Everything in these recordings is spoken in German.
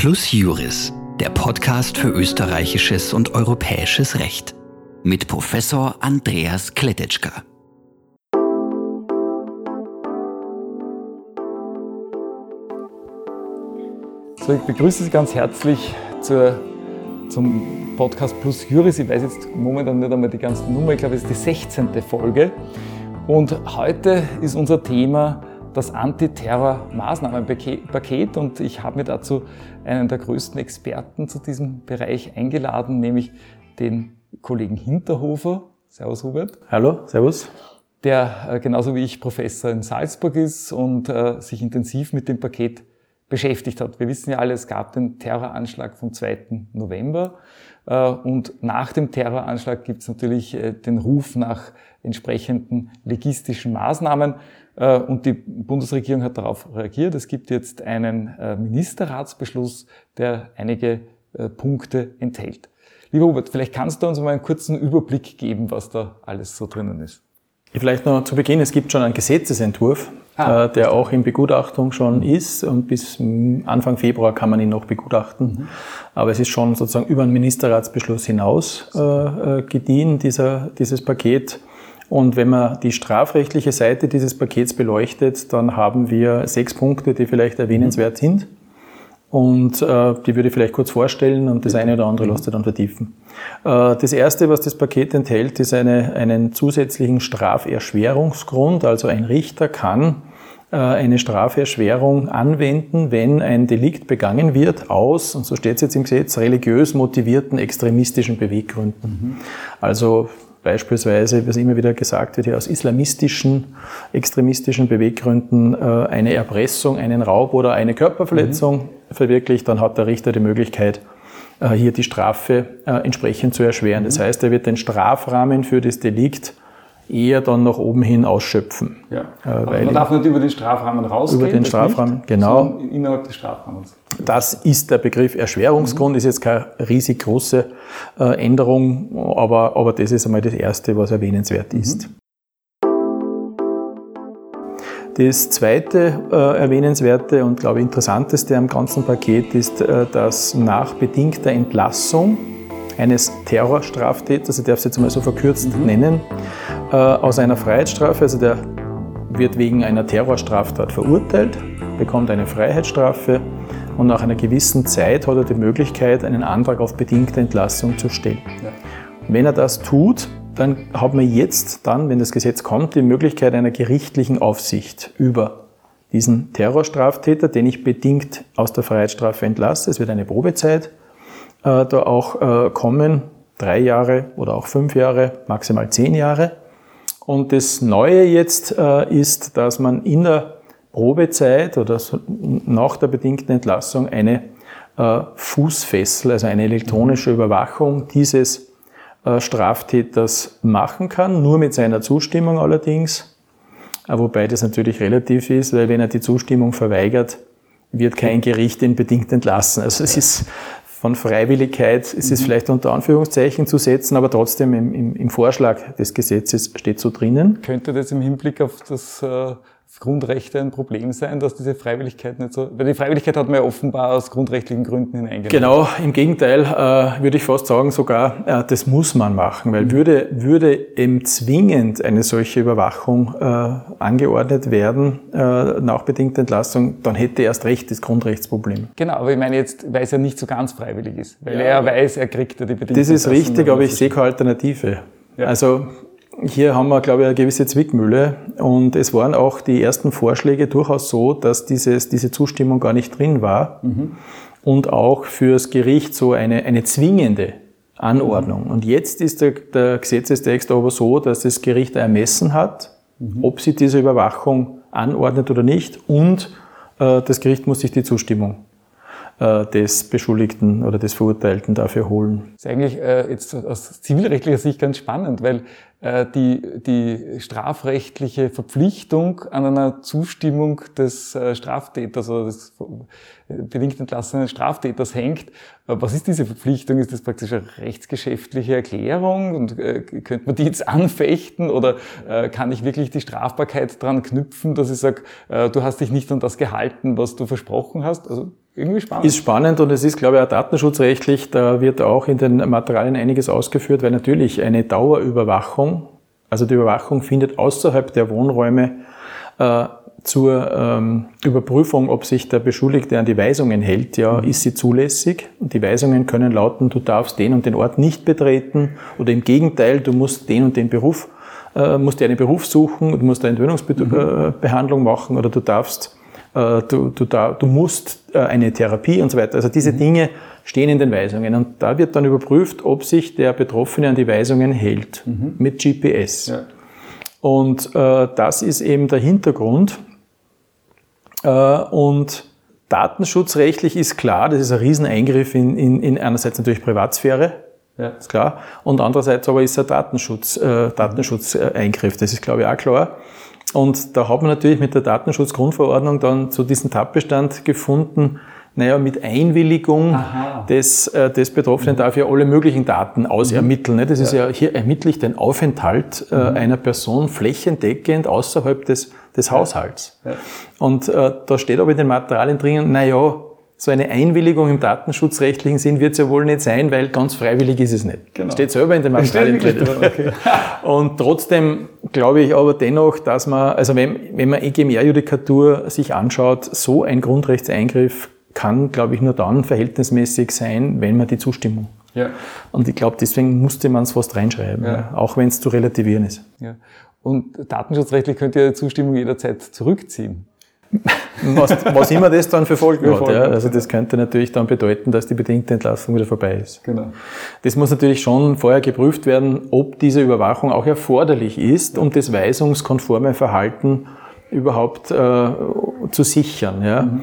Plus Juris, der Podcast für österreichisches und europäisches Recht. Mit Professor Andreas Kletetschka. So, ich begrüße Sie ganz herzlich zur, zum Podcast Plus Juris. Ich weiß jetzt momentan nicht einmal die ganze Nummer, ich glaube, es ist die 16. Folge. Und heute ist unser Thema das Antiterror-Maßnahmenpaket und ich habe mir dazu einen der größten Experten zu diesem Bereich eingeladen, nämlich den Kollegen Hinterhofer. Servus Hubert. Hallo, servus. Der äh, genauso wie ich Professor in Salzburg ist und äh, sich intensiv mit dem Paket beschäftigt hat. Wir wissen ja alle, es gab den Terroranschlag vom 2. November äh, und nach dem Terroranschlag gibt es natürlich äh, den Ruf nach entsprechenden legistischen Maßnahmen. Äh, und die Bundesregierung hat darauf reagiert. Es gibt jetzt einen äh, Ministerratsbeschluss, der einige äh, Punkte enthält. Lieber Hubert, vielleicht kannst du uns mal einen kurzen Überblick geben, was da alles so drinnen ist. Vielleicht noch zu Beginn, es gibt schon einen Gesetzesentwurf, ah, der auch in Begutachtung schon ist und bis Anfang Februar kann man ihn noch begutachten. Mhm. Aber es ist schon sozusagen über einen Ministerratsbeschluss hinaus äh, gediehen, dieser, dieses Paket. Und wenn man die strafrechtliche Seite dieses Pakets beleuchtet, dann haben wir sechs Punkte, die vielleicht erwähnenswert sind. Und äh, die würde ich vielleicht kurz vorstellen und das eine oder andere lasst ihr dann vertiefen. Äh, das erste, was das Paket enthält, ist eine, einen zusätzlichen Straferschwerungsgrund. Also ein Richter kann äh, eine Straferschwerung anwenden, wenn ein Delikt begangen wird aus, und so steht es jetzt im Gesetz, religiös motivierten extremistischen Beweggründen. Mhm. Also beispielsweise, was immer wieder gesagt wird, hier aus islamistischen, extremistischen Beweggründen äh, eine Erpressung, einen Raub oder eine Körperverletzung mhm. verwirklicht, dann hat der Richter die Möglichkeit, äh, hier die Strafe äh, entsprechend zu erschweren. Mhm. Das heißt, er wird den Strafrahmen für das Delikt eher dann nach oben hin ausschöpfen. Ja. Man darf nicht über den Strafrahmen rausgehen. Über den Strafrahmen, nicht, genau. Innerhalb des Strafrahmens. Das ist der Begriff Erschwerungsgrund, mhm. ist jetzt keine riesig große äh, Änderung, aber, aber das ist einmal das Erste, was erwähnenswert mhm. ist. Das zweite äh, erwähnenswerte und glaube ich interessanteste am ganzen Paket ist, äh, dass nach bedingter Entlassung eines Terrorstraftäters, ich darf es jetzt mal so verkürzt mhm. nennen, äh, aus einer Freiheitsstrafe, also der wird wegen einer Terrorstraftat verurteilt, bekommt eine Freiheitsstrafe und nach einer gewissen Zeit hat er die Möglichkeit, einen Antrag auf bedingte Entlassung zu stellen. Ja. Wenn er das tut, dann hat man jetzt dann, wenn das Gesetz kommt, die Möglichkeit einer gerichtlichen Aufsicht über diesen Terrorstraftäter, den ich bedingt aus der Freiheitsstrafe entlasse. Es wird eine Probezeit äh, da auch äh, kommen, drei Jahre oder auch fünf Jahre, maximal zehn Jahre. Und das Neue jetzt äh, ist, dass man in der Probezeit oder nach der bedingten Entlassung eine Fußfessel, also eine elektronische Überwachung dieses Straftäters machen kann, nur mit seiner Zustimmung allerdings. Wobei das natürlich relativ ist, weil wenn er die Zustimmung verweigert, wird kein Gericht ihn bedingt entlassen. Also es ist von Freiwilligkeit ist es mhm. vielleicht unter Anführungszeichen zu setzen, aber trotzdem im, im, im, Vorschlag des Gesetzes steht so drinnen. Könnte das im Hinblick auf das äh, Grundrechte ein Problem sein, dass diese Freiwilligkeit nicht so, weil die Freiwilligkeit hat man ja offenbar aus grundrechtlichen Gründen hineingenommen. Genau, im Gegenteil äh, würde ich fast sagen sogar, äh, das muss man machen, weil mhm. würde, würde eben zwingend eine solche Überwachung äh, angeordnet werden äh, nach bedingter Entlassung, dann hätte erst recht das Grundrechtsproblem. Genau, aber ich meine jetzt, weil es ja nicht so ganz freiwillig ist, weil ja, er weiß, er kriegt ja die bedingte Das ist richtig, aber ich sehe keine Alternative. Ja. Also hier haben wir, glaube ich, eine gewisse Zwickmühle und es waren auch die ersten Vorschläge durchaus so, dass dieses, diese Zustimmung gar nicht drin war mhm. und auch fürs Gericht so eine, eine zwingende Anordnung. Mhm. Und jetzt ist der, der, Gesetzestext aber so, dass das Gericht ermessen hat, mhm. ob sie diese Überwachung anordnet oder nicht und äh, das Gericht muss sich die Zustimmung äh, des Beschuldigten oder des Verurteilten dafür holen. Das ist eigentlich äh, jetzt aus zivilrechtlicher Sicht ganz spannend, weil äh, die, die strafrechtliche Verpflichtung an einer Zustimmung des äh, Straftäters oder des bedingt entlassenen Straftäters hängt. Äh, was ist diese Verpflichtung? Ist das praktisch eine rechtsgeschäftliche Erklärung? Und äh, könnte man die jetzt anfechten? Oder äh, kann ich wirklich die Strafbarkeit dran knüpfen, dass ich sage, äh, du hast dich nicht an das gehalten, was du versprochen hast? Also irgendwie spannend. Ist spannend und es ist, glaube ich, auch datenschutzrechtlich, da wird auch in den Materialien einiges ausgeführt, weil natürlich eine Dauerüberwachung, also die Überwachung findet außerhalb der Wohnräume äh, zur ähm, Überprüfung, ob sich der Beschuldigte an die Weisungen hält, ja, mhm. ist sie zulässig. Und die Weisungen können lauten, du darfst den und den Ort nicht betreten oder im Gegenteil, du musst den und den Beruf, äh, musst dir einen Beruf suchen, du musst eine Entwöhnungsbehandlung mhm. machen oder du darfst, äh, du, du, da, du musst äh, eine Therapie und so weiter. Also diese mhm. Dinge stehen in den Weisungen und da wird dann überprüft, ob sich der Betroffene an die Weisungen hält mhm. mit GPS. Ja. Und äh, das ist eben der Hintergrund, äh, und datenschutzrechtlich ist klar, das ist ein Rieseneingriff in, in, in einerseits natürlich Privatsphäre, ja. ist klar, und andererseits aber ist es ein Datenschutz, äh, Datenschutzeingriff, das ist glaube ich auch klar. Und da hat man natürlich mit der Datenschutzgrundverordnung dann zu diesem Tatbestand gefunden, naja, mit Einwilligung des, äh, des Betroffenen darf ja alle möglichen Daten ausermitteln. Ne? Das ja. ist ja, hier ermittle ich den Aufenthalt äh, mhm. einer Person flächendeckend außerhalb des, des Haushalts. Ja. Und äh, da steht aber in den Materialien drinnen, naja, so eine Einwilligung im datenschutzrechtlichen Sinn wird es ja wohl nicht sein, weil ganz freiwillig ist es nicht. Genau. Steht selber in den Materialien drin. Okay. Und trotzdem glaube ich aber dennoch, dass man, also wenn, wenn man EGMR-Judikatur sich anschaut, so ein Grundrechtseingriff kann, glaube ich, nur dann verhältnismäßig sein, wenn man die Zustimmung. Ja. Und ich glaube, deswegen musste man es fast reinschreiben, ja. auch wenn es zu relativieren ist. Ja. Und datenschutzrechtlich könnt ihr die Zustimmung jederzeit zurückziehen. Was, was, immer das dann für Folgen hat. Ja. Also das könnte natürlich dann bedeuten, dass die bedingte Entlassung wieder vorbei ist. Genau. Das muss natürlich schon vorher geprüft werden, ob diese Überwachung auch erforderlich ist, um das weisungskonforme Verhalten überhaupt äh, zu sichern. Ja. Mhm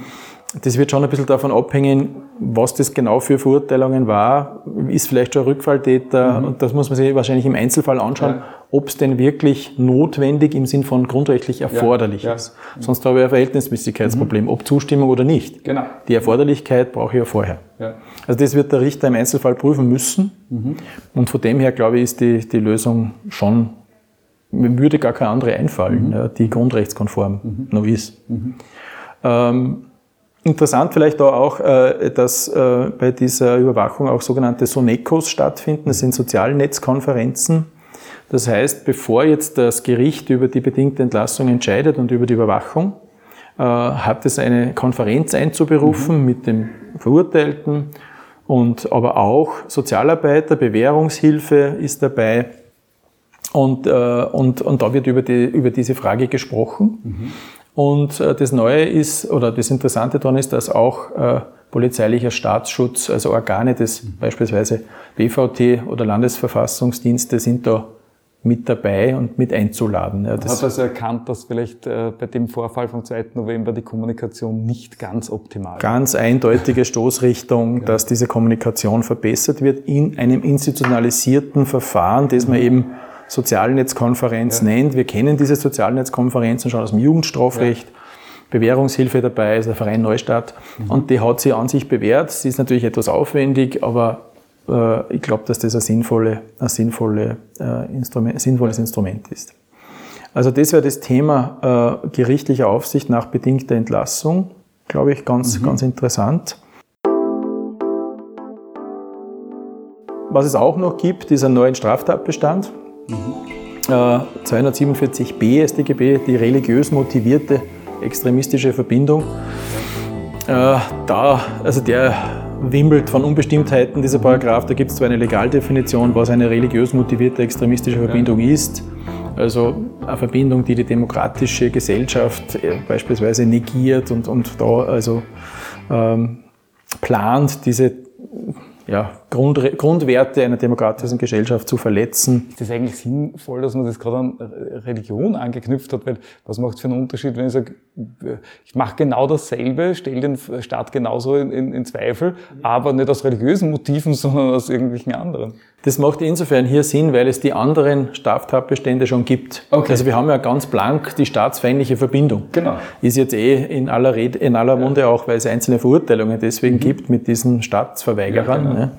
das wird schon ein bisschen davon abhängen, was das genau für Verurteilungen war. Ist vielleicht schon ein Rückfalltäter? Mhm. Und das muss man sich wahrscheinlich im Einzelfall anschauen, ja. ob es denn wirklich notwendig im Sinn von grundrechtlich erforderlich ja. Ja. ist. Sonst habe ich ein Verhältnismäßigkeitsproblem, mhm. ob Zustimmung oder nicht. Genau. Die Erforderlichkeit brauche ich ja vorher. Also das wird der Richter im Einzelfall prüfen müssen. Mhm. Und von dem her, glaube ich, ist die, die Lösung schon, mir würde gar keine andere einfallen, mhm. die grundrechtskonform mhm. noch ist. Mhm. Ähm, Interessant vielleicht auch, äh, dass äh, bei dieser Überwachung auch sogenannte Sonecos stattfinden. Das sind Sozialnetzkonferenzen. Das heißt, bevor jetzt das Gericht über die bedingte Entlassung entscheidet und über die Überwachung, äh, hat es eine Konferenz einzuberufen mhm. mit dem Verurteilten und aber auch Sozialarbeiter, Bewährungshilfe ist dabei. Und, und, und da wird über, die, über diese Frage gesprochen. Mhm. Und äh, das Neue ist, oder das Interessante daran ist, dass auch äh, polizeilicher Staatsschutz, also Organe des beispielsweise BVT oder Landesverfassungsdienste sind da mit dabei und mit einzuladen. Ja, das hat also erkannt, dass vielleicht äh, bei dem Vorfall vom 2. November die Kommunikation nicht ganz optimal ist. Ganz eindeutige Stoßrichtung, ja. dass diese Kommunikation verbessert wird in einem institutionalisierten Verfahren, das man eben Sozialnetzkonferenz ja. nennt. Wir kennen diese Sozialnetzkonferenzen schon aus dem Jugendstrafrecht. Ja. Bewährungshilfe dabei ist der Verein Neustadt. Mhm. Und die hat sie an sich bewährt. Sie ist natürlich etwas aufwendig, aber äh, ich glaube, dass das ein, sinnvolle, ein sinnvolle, äh, Instrument, sinnvolles Instrument ist. Also das wäre das Thema äh, gerichtliche Aufsicht nach bedingter Entlassung. Glaube ich, ganz, mhm. ganz interessant. Was es auch noch gibt, ist ein neuer Straftatbestand. Mhm. Äh, 247b StGB, die religiös motivierte extremistische Verbindung. Äh, da, also der wimmelt von Unbestimmtheiten, dieser Paragraph. Da gibt es zwar eine Legaldefinition, was eine religiös motivierte extremistische Verbindung ja. ist. Also eine Verbindung, die die demokratische Gesellschaft äh, beispielsweise negiert und, und da also ähm, plant, diese ja, Grund, Grundwerte einer demokratischen Gesellschaft zu verletzen. Ist das eigentlich sinnvoll, dass man das gerade an Religion angeknüpft hat? Weil was macht es für einen Unterschied, wenn ich sage, ich mache genau dasselbe, stelle den Staat genauso in, in, in Zweifel, aber nicht aus religiösen Motiven, sondern aus irgendwelchen anderen? Das macht insofern hier Sinn, weil es die anderen Straftatbestände schon gibt. Okay. Also wir haben ja ganz blank die staatsfeindliche Verbindung. Genau. Ist jetzt eh in aller, Rede, in aller Munde ja. auch, weil es einzelne Verurteilungen deswegen mhm. gibt mit diesen Staatsverweigerern. Ja, genau. ne?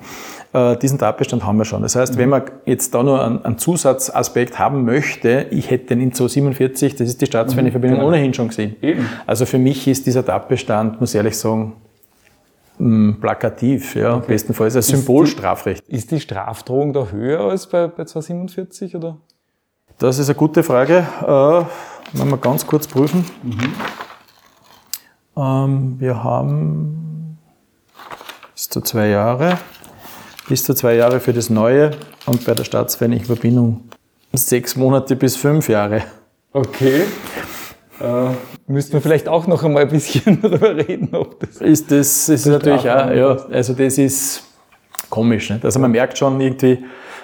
Äh, diesen Tatbestand haben wir schon. Das heißt, mhm. wenn man jetzt da nur einen, einen, Zusatzaspekt haben möchte, ich hätte den in 247, das ist die staatsfeindliche mhm, Verbindung, genau. ohnehin schon gesehen. Eben. Also für mich ist dieser Tatbestand, muss ich ehrlich sagen, mh, plakativ, ja, okay. bestenfalls als Symbolstrafrecht. Ist die, Strafdrohung da höher als bei, bei 247 oder? Das ist eine gute Frage. Äh, wollen wir ganz kurz prüfen. Mhm. Ähm, wir haben bis zu zwei Jahre, bis zu zwei Jahre für das Neue und bei der staatsfeindlichen Verbindung sechs Monate bis fünf Jahre. Okay. Äh, müssten wir vielleicht auch noch einmal ein bisschen darüber reden, ob das. Ist das, ist natürlich auch, ja, also das ist komisch. Nicht? Also man merkt schon irgendwie.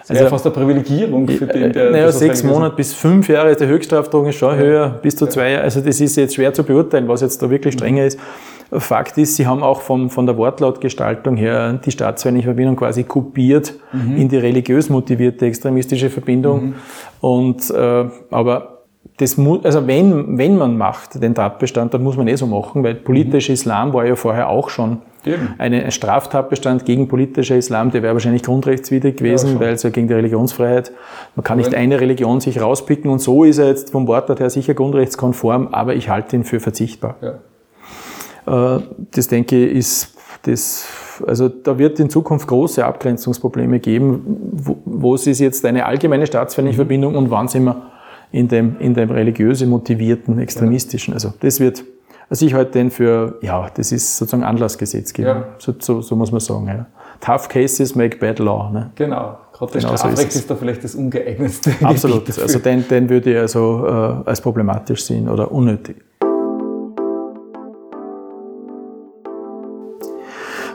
Das also fast eine Privilegierung für den, der. Naja, sechs Monate bis fünf Jahre, der Höchststrafdrohung ist schon ja. höher, bis zu zwei Jahre. Also das ist jetzt schwer zu beurteilen, was jetzt da wirklich strenger ist. Fakt ist, sie haben auch vom, von der Wortlautgestaltung her die staatsfeindliche Verbindung quasi kopiert mhm. in die religiös motivierte extremistische Verbindung. Mhm. Und, äh, aber das muss, also wenn, wenn man macht, den Tatbestand, dann muss man eh so machen, weil politischer mhm. Islam war ja vorher auch schon eine, ein Straftatbestand gegen politischer Islam, der wäre wahrscheinlich grundrechtswidrig gewesen, ja, weil es ja gegen die Religionsfreiheit, man kann nicht eine Religion sich rauspicken und so ist er jetzt vom Wortlaut her sicher grundrechtskonform, aber ich halte ihn für verzichtbar. Ja. Äh, das denke ich ist, das, also da wird in Zukunft große Abgrenzungsprobleme geben, wo, wo ist jetzt eine allgemeine staatsfeindliche mhm. Verbindung und wann sind wir in dem, in dem religiöse motivierten, extremistischen. Also das wird, also ich halte den für, ja, das ist sozusagen Anlassgesetzgebung. Ja. So, so, so, muss man sagen. Ja. Tough cases make bad law. Ne? Genau. Gerade genau Strafrecht so ist, ist, da vielleicht das ungeeignetste. Absolut. Also den, den würde ich also äh, als problematisch sehen oder unnötig.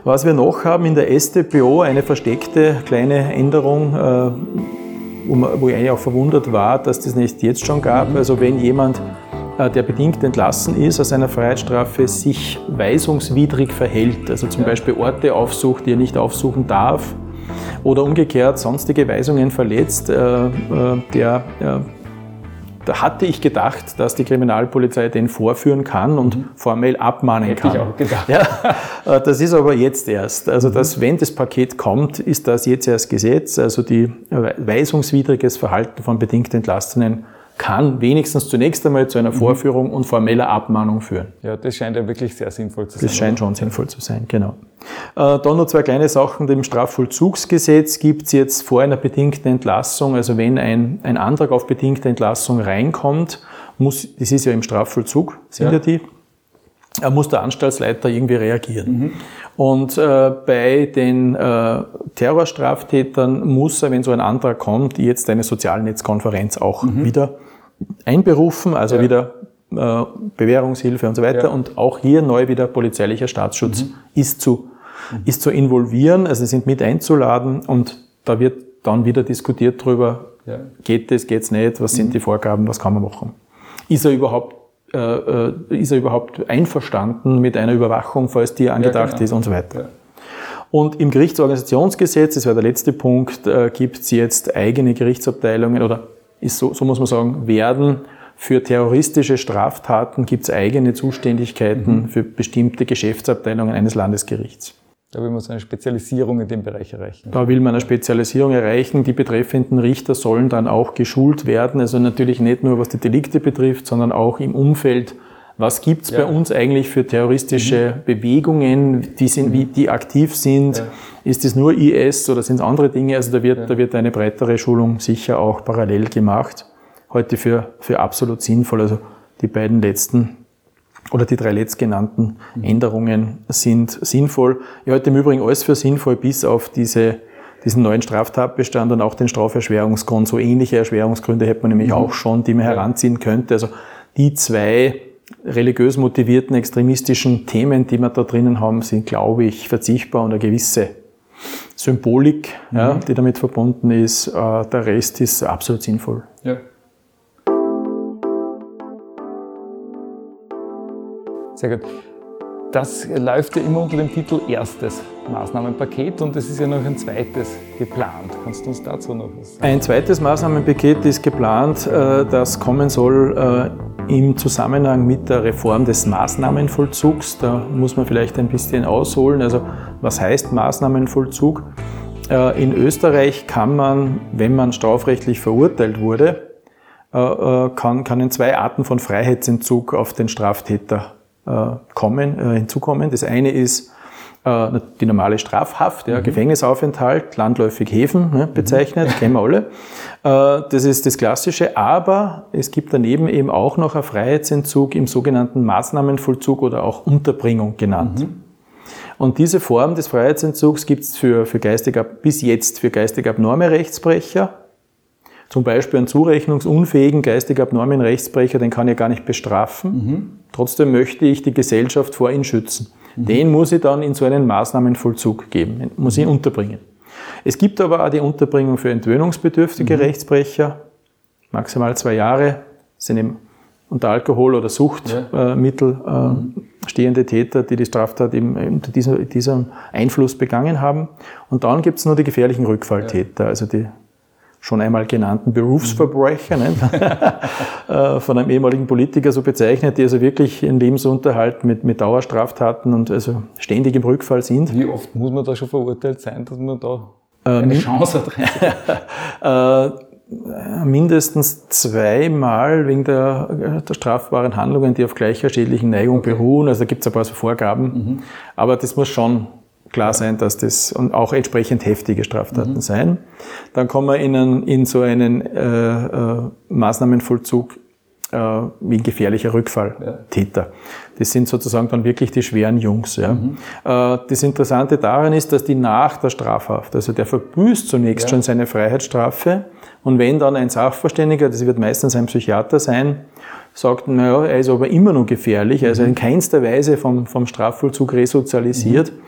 Was wir noch haben in der StPO, eine versteckte kleine Änderung, äh, wo ich eigentlich auch verwundert war, dass das nicht jetzt schon gab. Mhm. Also wenn jemand, äh, der bedingt entlassen ist aus einer Freiheitsstrafe, sich weisungswidrig verhält, also zum Beispiel Orte aufsucht, die er nicht aufsuchen darf, oder umgekehrt sonstige Weisungen verletzt, äh, der da hatte ich gedacht, dass die Kriminalpolizei den vorführen kann und mhm. formell abmahnen Hätte kann. Ich auch gedacht. Ja, äh, das ist aber jetzt erst. Also, dass, mhm. wenn das Paket kommt, ist das jetzt erst Gesetz. Also, die weisungswidriges Verhalten von bedingt Entlastenen kann wenigstens zunächst einmal zu einer mhm. Vorführung und formeller Abmahnung führen. Ja, das scheint ja wirklich sehr sinnvoll zu sein. Das scheint schon sinnvoll zu sein, genau. Äh, dann noch zwei kleine Sachen. Im Strafvollzugsgesetz gibt es jetzt vor einer bedingten Entlassung, also wenn ein, ein Antrag auf bedingte Entlassung reinkommt, muss, das ist ja im Strafvollzug, sind ja, ja die, er muss der Anstaltsleiter irgendwie reagieren. Mhm. Und äh, bei den äh, Terrorstraftätern muss er, wenn so ein Antrag kommt, jetzt eine Sozialnetzkonferenz auch mhm. wieder einberufen, also ja. wieder äh, Bewährungshilfe und so weiter. Ja. Und auch hier neu wieder polizeilicher Staatsschutz mhm. ist, zu, mhm. ist zu involvieren, also sind mit einzuladen und da wird dann wieder diskutiert drüber, ja. geht es, geht es nicht, was sind mhm. die Vorgaben, was kann man machen. Ist er überhaupt ist er überhaupt einverstanden mit einer Überwachung, falls die angedacht ja, genau. ist und so weiter. Und im Gerichtsorganisationsgesetz, das wäre der letzte Punkt, äh, gibt es jetzt eigene Gerichtsabteilungen oder ist so, so muss man sagen, werden für terroristische Straftaten gibt es eigene Zuständigkeiten mhm. für bestimmte Geschäftsabteilungen eines Landesgerichts. Da will man so eine Spezialisierung in dem Bereich erreichen. Da will man eine Spezialisierung erreichen. Die betreffenden Richter sollen dann auch geschult werden. Also natürlich nicht nur was die Delikte betrifft, sondern auch im Umfeld. Was gibt's ja. bei uns eigentlich für terroristische mhm. Bewegungen, die, sind, wie, die aktiv sind? Ja. Ist es nur IS oder sind es andere Dinge? Also da wird, ja. da wird eine breitere Schulung sicher auch parallel gemacht. Heute für, für absolut sinnvoll. Also die beiden letzten oder die drei letztgenannten. Änderungen sind sinnvoll. Ich halte im Übrigen alles für sinnvoll, bis auf diese, diesen neuen Straftatbestand und auch den Straferschwerungsgrund. So ähnliche Erschwerungsgründe hätte man nämlich mhm. auch schon, die man heranziehen könnte. Also die zwei religiös motivierten extremistischen Themen, die wir da drinnen haben, sind, glaube ich, verzichtbar und eine gewisse Symbolik, mhm. ja, die damit verbunden ist. Äh, der Rest ist absolut sinnvoll. Ja. Sehr gut. Das läuft ja immer unter dem Titel erstes Maßnahmenpaket und es ist ja noch ein zweites geplant. Kannst du uns dazu noch was sagen? Ein zweites Maßnahmenpaket ist geplant, äh, das kommen soll äh, im Zusammenhang mit der Reform des Maßnahmenvollzugs. Da muss man vielleicht ein bisschen ausholen. Also was heißt Maßnahmenvollzug? Äh, in Österreich kann man, wenn man strafrechtlich verurteilt wurde, kann, kann in zwei Arten von Freiheitsentzug auf den Straftäter kommen, äh, hinzukommen. Das eine ist äh, die normale Strafhaft, ja, mhm. Gefängnisaufenthalt, landläufig Häfen ne, bezeichnet, mhm. kennen wir alle. Äh, das ist das Klassische, aber es gibt daneben eben auch noch einen Freiheitsentzug im sogenannten Maßnahmenvollzug oder auch Unterbringung genannt. Mhm. Und diese Form des Freiheitsentzugs gibt es für, für geistig bis jetzt für geistig abnorme Rechtsbrecher. Zum Beispiel einen zurechnungsunfähigen geistig abnormen Rechtsbrecher, den kann ich gar nicht bestrafen. Mhm. Trotzdem möchte ich die Gesellschaft vor ihn schützen. Mhm. Den muss ich dann in so einen Maßnahmenvollzug geben, muss ihn unterbringen. Es gibt aber auch die Unterbringung für entwöhnungsbedürftige mhm. Rechtsbrecher, maximal zwei Jahre, sind eben unter Alkohol- oder Suchtmittel ja. äh, stehende Täter, die die Straftat eben unter diesem, diesem Einfluss begangen haben. Und dann gibt es nur die gefährlichen Rückfalltäter, ja. also die schon einmal genannten Berufsverbrecher, ne? von einem ehemaligen Politiker so bezeichnet, die also wirklich ihren Lebensunterhalt mit, mit Dauerstraftaten und also ständig im Rückfall sind. Wie oft muss man da schon verurteilt sein, dass man da äh, eine Chance hat? äh, mindestens zweimal wegen der, der, strafbaren Handlungen, die auf gleicher schädlichen Neigung okay. beruhen. Also da gibt es ein paar so Vorgaben. Mhm. Aber das muss schon klar sein, dass das und auch entsprechend heftige Straftaten mhm. sein. Dann kommen wir in, einen, in so einen äh, äh, Maßnahmenvollzug äh, wie ein gefährlicher Rückfalltäter. Ja. Das sind sozusagen dann wirklich die schweren Jungs. Ja. Mhm. Äh, das Interessante daran ist, dass die nach der Strafhaft, also der verbüßt zunächst ja. schon seine Freiheitsstrafe und wenn dann ein Sachverständiger, das wird meistens ein Psychiater sein, sagt, naja, er ist aber immer noch gefährlich, also in keinster Weise vom, vom Strafvollzug resozialisiert, mhm.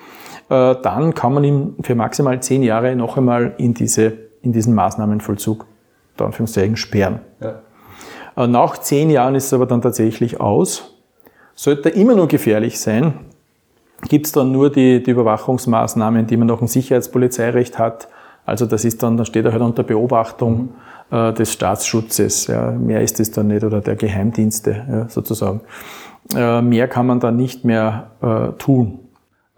Äh, dann kann man ihn für maximal zehn Jahre noch einmal in, diese, in diesen Maßnahmenvollzug, da Anführungszeichen, sperren. Ja. Äh, nach zehn Jahren ist es aber dann tatsächlich aus. Sollte er immer noch gefährlich sein, gibt es dann nur die, die Überwachungsmaßnahmen, die man nach dem Sicherheitspolizeirecht hat, also das ist dann, da steht er halt unter Beobachtung äh, des Staatsschutzes. Ja. Mehr ist es dann nicht oder der Geheimdienste ja, sozusagen. Äh, mehr kann man dann nicht mehr äh, tun.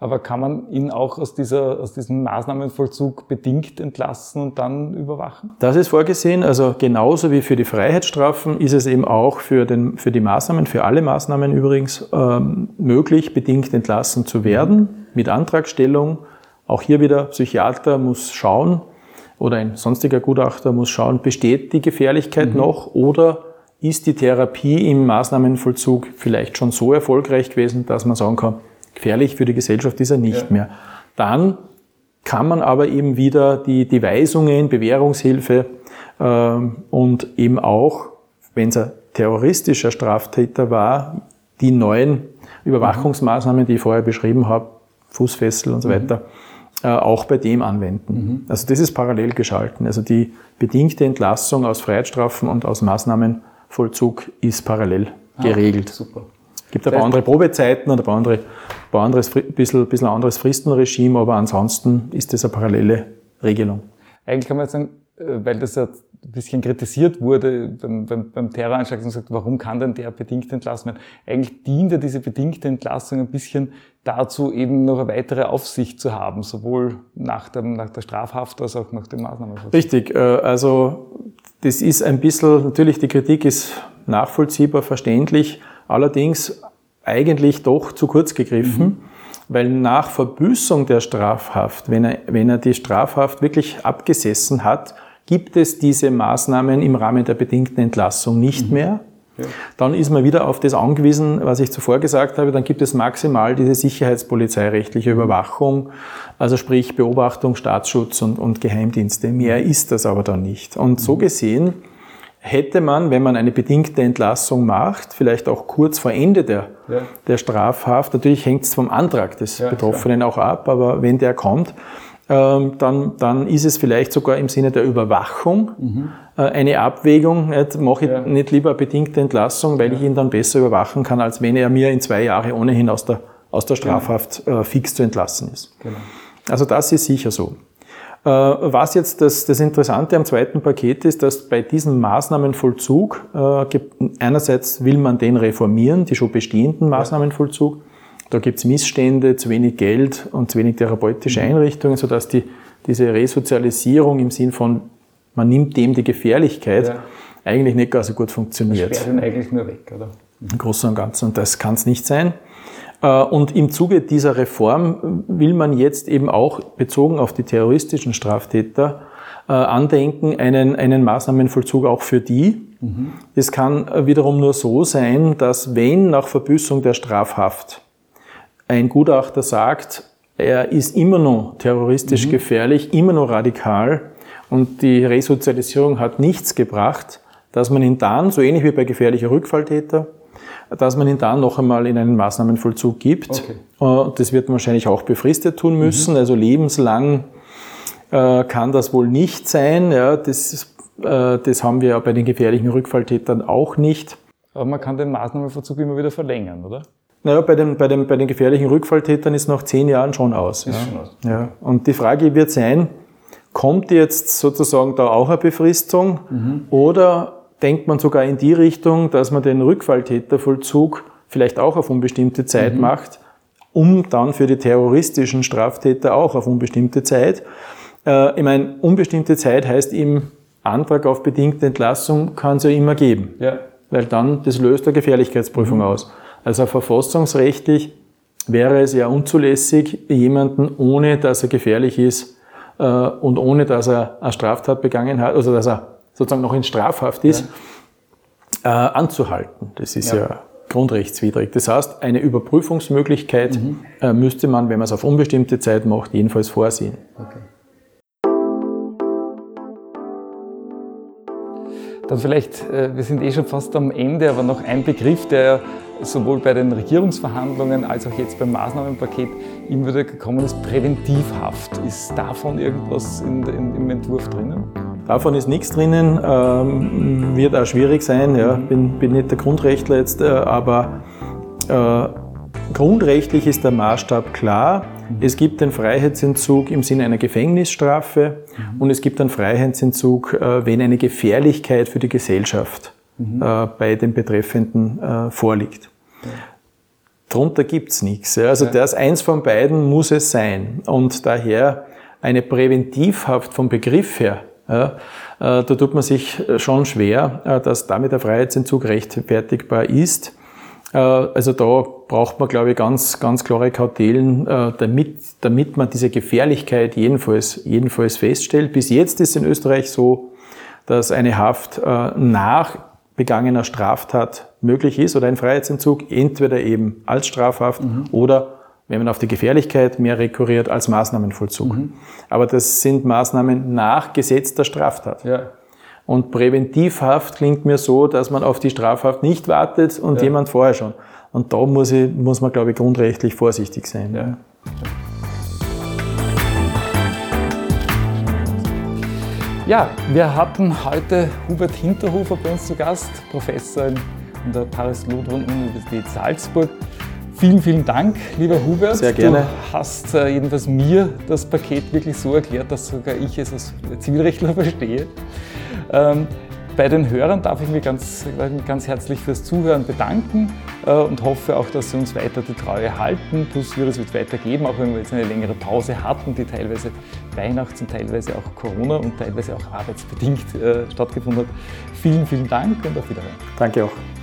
Aber kann man ihn auch aus, dieser, aus diesem Maßnahmenvollzug bedingt entlassen und dann überwachen? Das ist vorgesehen. Also genauso wie für die Freiheitsstrafen ist es eben auch für, den, für die Maßnahmen, für alle Maßnahmen übrigens, ähm, möglich, bedingt entlassen zu werden mit Antragstellung auch hier wieder Psychiater muss schauen oder ein sonstiger Gutachter muss schauen, besteht die Gefährlichkeit mhm. noch oder ist die Therapie im Maßnahmenvollzug vielleicht schon so erfolgreich gewesen, dass man sagen kann, gefährlich für die Gesellschaft ist er nicht ja. mehr. Dann kann man aber eben wieder die, die Weisungen, Bewährungshilfe äh, und eben auch, wenn es ein terroristischer Straftäter war, die neuen Überwachungsmaßnahmen, die ich vorher beschrieben habe, Fußfessel und so mhm. weiter, äh, auch bei dem anwenden. Mhm. Also das ist parallel geschalten. Also die bedingte Entlassung aus Freiheitsstrafen und aus Maßnahmenvollzug ist parallel ah, geregelt. Super. Gibt ein paar andere Probezeiten und ein paar, andere, ein paar anderes, bisschen, bisschen anderes Fristenregime, aber ansonsten ist das eine parallele Regelung. Eigentlich kann man jetzt sagen, äh, weil das ja ein bisschen kritisiert wurde beim, beim, beim Terroranschlag und sagt, warum kann denn der bedingt entlassen werden? Eigentlich dient ja diese bedingte Entlassung ein bisschen dazu, eben noch eine weitere Aufsicht zu haben, sowohl nach, dem, nach der Strafhaft als auch nach dem Maßnahmenvollzug. Richtig, äh, also das ist ein bisschen, natürlich die Kritik ist nachvollziehbar, verständlich, allerdings eigentlich doch zu kurz gegriffen. Mhm weil nach Verbüßung der Strafhaft, wenn er, wenn er die Strafhaft wirklich abgesessen hat, gibt es diese Maßnahmen im Rahmen der bedingten Entlassung nicht mhm. mehr. Ja. Dann ist man wieder auf das angewiesen, was ich zuvor gesagt habe, dann gibt es maximal diese sicherheitspolizeirechtliche Überwachung, also sprich Beobachtung, Staatsschutz und, und Geheimdienste. Mehr mhm. ist das aber dann nicht. Und so mhm. gesehen hätte man, wenn man eine bedingte Entlassung macht, vielleicht auch kurz vor Ende der, ja. der Strafhaft, natürlich hängt es vom Antrag des ja, Betroffenen klar. auch ab, aber wenn der kommt, ähm, dann, dann ist es vielleicht sogar im Sinne der Überwachung mhm. äh, eine Abwägung. Nicht, mache ich ja. nicht lieber eine bedingte Entlassung, weil ich ihn dann besser überwachen kann, als wenn er mir in zwei Jahren ohnehin aus der, aus der. Strafhaft äh, fix zu entlassen ist. Genau. Also das ist sicher so. Äh, was jetzt das, das Interessante am zweiten Paket ist, dass bei diesem Maßnahmenvollzug, äh, einerseits will man den reformieren, die schon bestehenden Maßnahmenvollzug, da gibt es Missstände, zu wenig Geld und zu wenig therapeutische mhm. Einrichtungen, sodass die, diese Resozialisierung im Sinn von, man nimmt dem die Gefährlichkeit, ja. eigentlich nicht gar so gut funktioniert. Das ihn eigentlich nur weg, oder? Im Großen und Ganzen. Und das kann es nicht sein. Und im Zuge dieser Reform will man jetzt eben auch bezogen auf die terroristischen Straftäter andenken, einen, einen Maßnahmenvollzug auch für die. Es mhm. kann wiederum nur so sein, dass wenn nach Verbüßung der Strafhaft ein Gutachter sagt, er ist immer noch terroristisch mhm. gefährlich, immer noch radikal und die Resozialisierung hat nichts gebracht, dass man ihn dann, so ähnlich wie bei gefährlicher Rückfalltäter, dass man ihn dann noch einmal in einen Maßnahmenvollzug gibt. Okay. Das wird man wahrscheinlich auch befristet tun müssen, mhm. also lebenslang äh, kann das wohl nicht sein. Ja, das, äh, das haben wir ja bei den gefährlichen Rückfalltätern auch nicht. Aber man kann den Maßnahmenvollzug immer wieder verlängern, oder? Naja, bei den, bei, den, bei den gefährlichen Rückfalltätern ist nach zehn Jahren schon aus. Ist ja. Schon aus. Ja. Und die Frage wird sein, kommt jetzt sozusagen da auch eine Befristung mhm. oder denkt man sogar in die Richtung, dass man den Rückfalltätervollzug vielleicht auch auf unbestimmte Zeit mhm. macht, um dann für die terroristischen Straftäter auch auf unbestimmte Zeit. Äh, ich meine, unbestimmte Zeit heißt im Antrag auf bedingte Entlassung kann es ja immer geben. Ja. Weil dann, das löst eine Gefährlichkeitsprüfung mhm. aus. Also verfassungsrechtlich wäre es ja unzulässig, jemanden, ohne dass er gefährlich ist äh, und ohne dass er eine Straftat begangen hat, also dass er sozusagen noch in Strafhaft ist, ja. äh, anzuhalten. Das ist ja. ja. grundrechtswidrig. Das heißt, eine Überprüfungsmöglichkeit mhm. äh, müsste man, wenn man es auf unbestimmte Zeit macht, jedenfalls vorsehen. Okay. Dann vielleicht, äh, wir sind eh schon fast am Ende, aber noch ein Begriff, der sowohl bei den Regierungsverhandlungen als auch jetzt beim Maßnahmenpaket immer wieder gekommen ist, Präventivhaft. Ist davon irgendwas in, in, im Entwurf drinnen? Davon ist nichts drinnen, ähm, wird auch schwierig sein. Ja. Bin, bin nicht der Grundrechtler jetzt, äh, aber äh, grundrechtlich ist der Maßstab klar. Es gibt den Freiheitsentzug im Sinne einer Gefängnisstrafe mhm. und es gibt einen Freiheitsentzug, äh, wenn eine Gefährlichkeit für die Gesellschaft mhm. äh, bei den Betreffenden äh, vorliegt. Ja. Drunter gibt's nichts. Also ja. das eins von beiden muss es sein. Und daher eine Präventivhaft vom Begriff her, ja, äh, da tut man sich schon schwer, äh, dass damit der Freiheitsentzug rechtfertigbar ist. Äh, also da braucht man, glaube ich, ganz, ganz klare Kautelen, damit, damit man diese Gefährlichkeit jedenfalls, jedenfalls feststellt. Bis jetzt ist es in Österreich so, dass eine Haft nach begangener Straftat möglich ist oder ein Freiheitsentzug, entweder eben als Strafhaft mhm. oder wenn man auf die Gefährlichkeit mehr rekurriert, als Maßnahmenvollzug. Mhm. Aber das sind Maßnahmen nach Gesetz der Straftat. Ja. Und Präventivhaft klingt mir so, dass man auf die Strafhaft nicht wartet und ja. jemand vorher schon. Und da muss, ich, muss man, glaube ich, grundrechtlich vorsichtig sein. Ja. Ja, wir hatten heute Hubert Hinterhofer bei uns zu Gast, Professor an der Paris-Lothringen-Universität Salzburg. Vielen, vielen Dank, lieber Hubert. Sehr gerne. Du hast äh, jedenfalls mir das Paket wirklich so erklärt, dass sogar ich es als Zivilrechtler verstehe. Ähm, bei den Hörern darf ich mich ganz, ganz herzlich fürs Zuhören bedanken äh, und hoffe auch, dass Sie uns weiter die Treue halten. Plus wird es wird weitergeben, auch wenn wir jetzt eine längere Pause hatten, die teilweise Weihnachts- und teilweise auch Corona und teilweise auch arbeitsbedingt äh, stattgefunden hat. Vielen, vielen Dank und auf Wiedersehen. Danke auch.